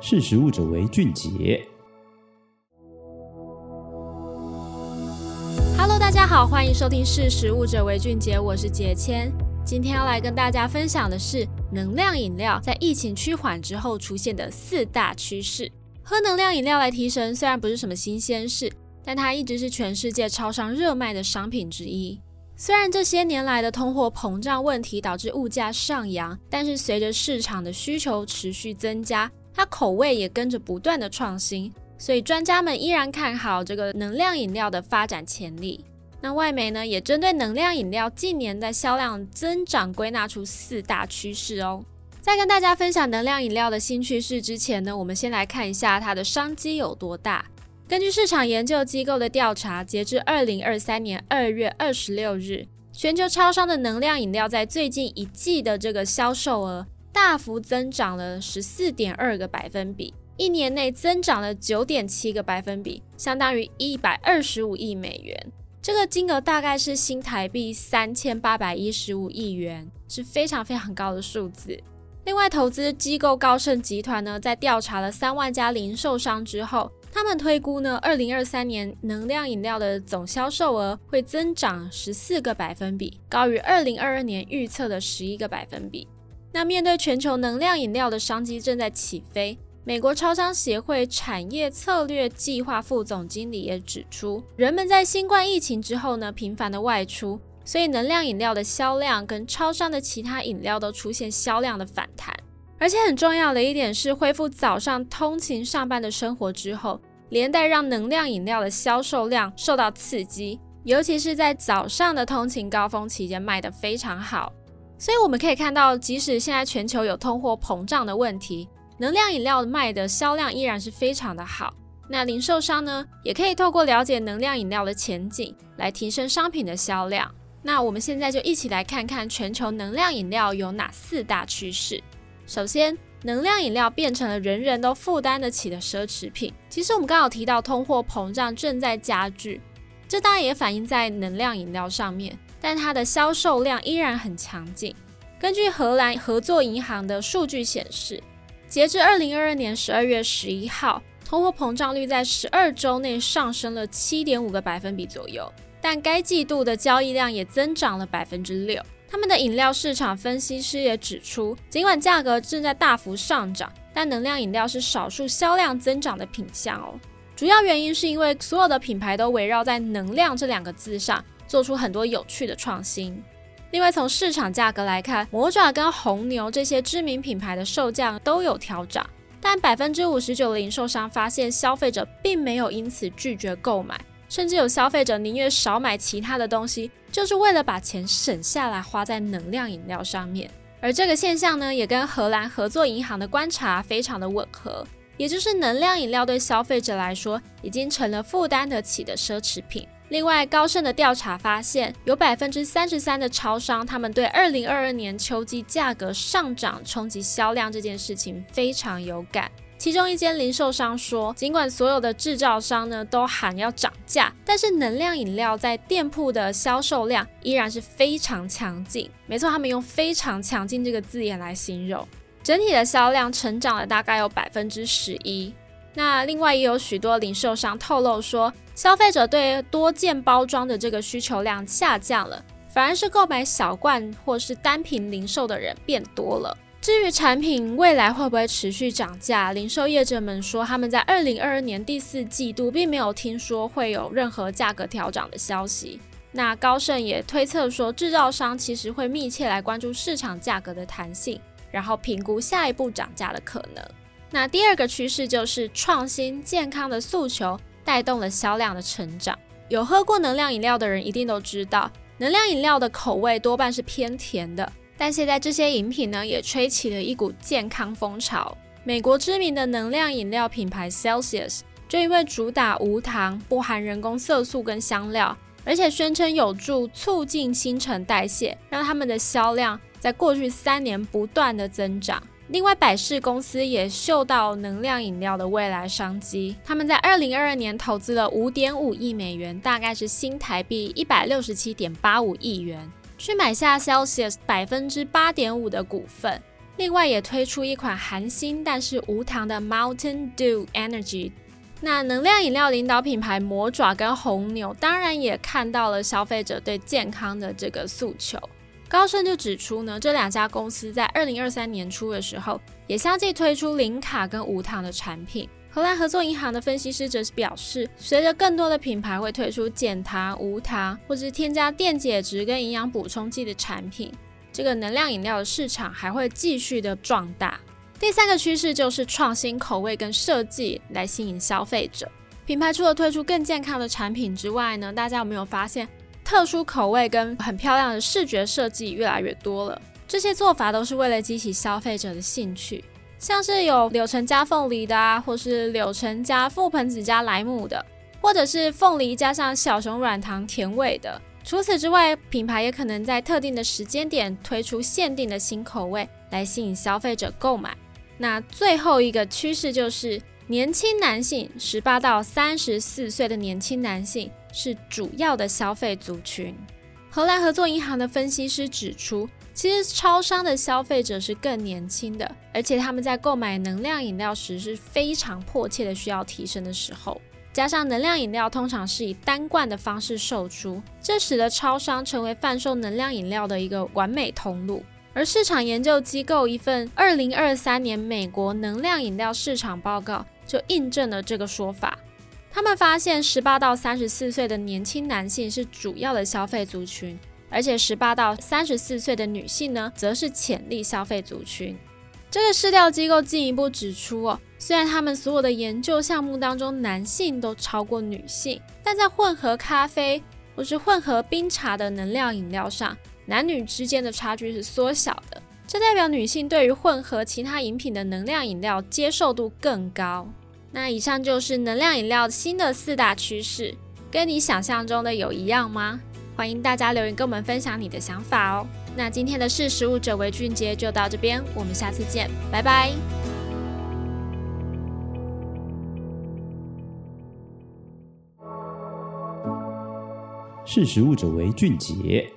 识食物者为俊杰。Hello，大家好，欢迎收听《识食物者为俊杰》，我是杰谦。今天要来跟大家分享的是能量饮料在疫情趋缓之后出现的四大趋势。喝能量饮料来提神，虽然不是什么新鲜事，但它一直是全世界超商热卖的商品之一。虽然这些年来的通货膨胀问题导致物价上扬，但是随着市场的需求持续增加，它口味也跟着不断的创新，所以专家们依然看好这个能量饮料的发展潜力。那外媒呢，也针对能量饮料近年的销量增长归纳出四大趋势哦。在跟大家分享能量饮料的新趋势之前呢，我们先来看一下它的商机有多大。根据市场研究机构的调查，截至二零二三年二月二十六日，全球超商的能量饮料在最近一季的这个销售额大幅增长了十四点二个百分比，一年内增长了九点七个百分比，相当于一百二十五亿美元。这个金额大概是新台币三千八百一十五亿元，是非常非常高的数字。另外，投资机构高盛集团呢，在调查了三万家零售商之后，他们推估呢，二零二三年能量饮料的总销售额会增长十四个百分比，高于二零二二年预测的十一个百分比。那面对全球能量饮料的商机正在起飞，美国超商协会产业策略计划副总经理也指出，人们在新冠疫情之后呢，频繁的外出，所以能量饮料的销量跟超商的其他饮料都出现销量的反弹。而且很重要的一点是，恢复早上通勤上班的生活之后，连带让能量饮料的销售量受到刺激，尤其是在早上的通勤高峰期间卖得非常好。所以我们可以看到，即使现在全球有通货膨胀的问题，能量饮料卖的销量依然是非常的好。那零售商呢，也可以透过了解能量饮料的前景，来提升商品的销量。那我们现在就一起来看看全球能量饮料有哪四大趋势。首先，能量饮料变成了人人都负担得起的奢侈品。其实我们刚好提到通货膨胀正在加剧，这当然也反映在能量饮料上面，但它的销售量依然很强劲。根据荷兰合作银行的数据显示，截至二零二二年十二月十一号，通货膨胀率在十二周内上升了七点五个百分比左右，但该季度的交易量也增长了百分之六。他们的饮料市场分析师也指出，尽管价格正在大幅上涨，但能量饮料是少数销量增长的品项哦。主要原因是因为所有的品牌都围绕在“能量”这两个字上，做出很多有趣的创新。另外，从市场价格来看，魔爪跟红牛这些知名品牌的售价都有调涨，但百分之五十九的零售商发现，消费者并没有因此拒绝购买。甚至有消费者宁愿少买其他的东西，就是为了把钱省下来花在能量饮料上面。而这个现象呢，也跟荷兰合作银行的观察非常的吻合，也就是能量饮料对消费者来说已经成了负担得起的奢侈品。另外，高盛的调查发现，有百分之三十三的超商，他们对二零二二年秋季价格上涨冲击销量这件事情非常有感。其中一间零售商说，尽管所有的制造商呢都喊要涨价，但是能量饮料在店铺的销售量依然是非常强劲。没错，他们用“非常强劲”这个字眼来形容，整体的销量成长了大概有百分之十一。那另外也有许多零售商透露说，消费者对多件包装的这个需求量下降了，反而是购买小罐或是单瓶零售的人变多了。至于产品未来会不会持续涨价，零售业者们说，他们在二零二二年第四季度并没有听说会有任何价格调涨的消息。那高盛也推测说，制造商其实会密切来关注市场价格的弹性，然后评估下一步涨价的可能。那第二个趋势就是创新健康的诉求带动了销量的成长。有喝过能量饮料的人一定都知道，能量饮料的口味多半是偏甜的。但现在这些饮品呢，也吹起了一股健康风潮。美国知名的能量饮料品牌 Celsius 就因为主打无糖、不含人工色素跟香料，而且宣称有助促进新陈代谢，让他们的销量在过去三年不断的增长。另外，百事公司也嗅到能量饮料的未来商机，他们在二零二二年投资了五点五亿美元，大概是新台币一百六十七点八五亿元。去买下 Celsius 百分之八点五的股份，另外也推出一款含锌但是无糖的 Mountain Dew Energy。那能量饮料领导品牌魔爪跟红牛，当然也看到了消费者对健康的这个诉求。高盛就指出呢，这两家公司在二零二三年初的时候，也相继推出零卡跟无糖的产品。荷兰合作银行的分析师则是表示，随着更多的品牌会推出减糖、无糖，或是添加电解质跟营养补充剂的产品，这个能量饮料的市场还会继续的壮大。第三个趋势就是创新口味跟设计来吸引消费者。品牌除了推出更健康的产品之外呢，大家有没有发现特殊口味跟很漂亮的视觉设计越来越多了？这些做法都是为了激起消费者的兴趣，像是有柳橙加凤梨的啊，或是柳橙加覆盆子加莱姆的，或者是凤梨加上小熊软糖甜味的。除此之外，品牌也可能在特定的时间点推出限定的新口味来吸引消费者购买。那最后一个趋势就是年轻男性，十八到三十四岁的年轻男性是主要的消费族群。荷兰合作银行的分析师指出，其实超商的消费者是更年轻的，而且他们在购买能量饮料时是非常迫切的需要提升的时候。加上能量饮料通常是以单罐的方式售出，这使得超商成为贩售能量饮料的一个完美通路。而市场研究机构一份二零二三年美国能量饮料市场报告就印证了这个说法。他们发现，十八到三十四岁的年轻男性是主要的消费族群，而且十八到三十四岁的女性呢，则是潜力消费族群。这个市调机构进一步指出哦，虽然他们所有的研究项目当中男性都超过女性，但在混合咖啡或是混合冰茶的能量饮料上。男女之间的差距是缩小的，这代表女性对于混合其他饮品的能量饮料接受度更高。那以上就是能量饮料新的四大趋势，跟你想象中的有一样吗？欢迎大家留言跟我们分享你的想法哦。那今天的识食物者为俊杰就到这边，我们下次见，拜拜。识食物者为俊杰。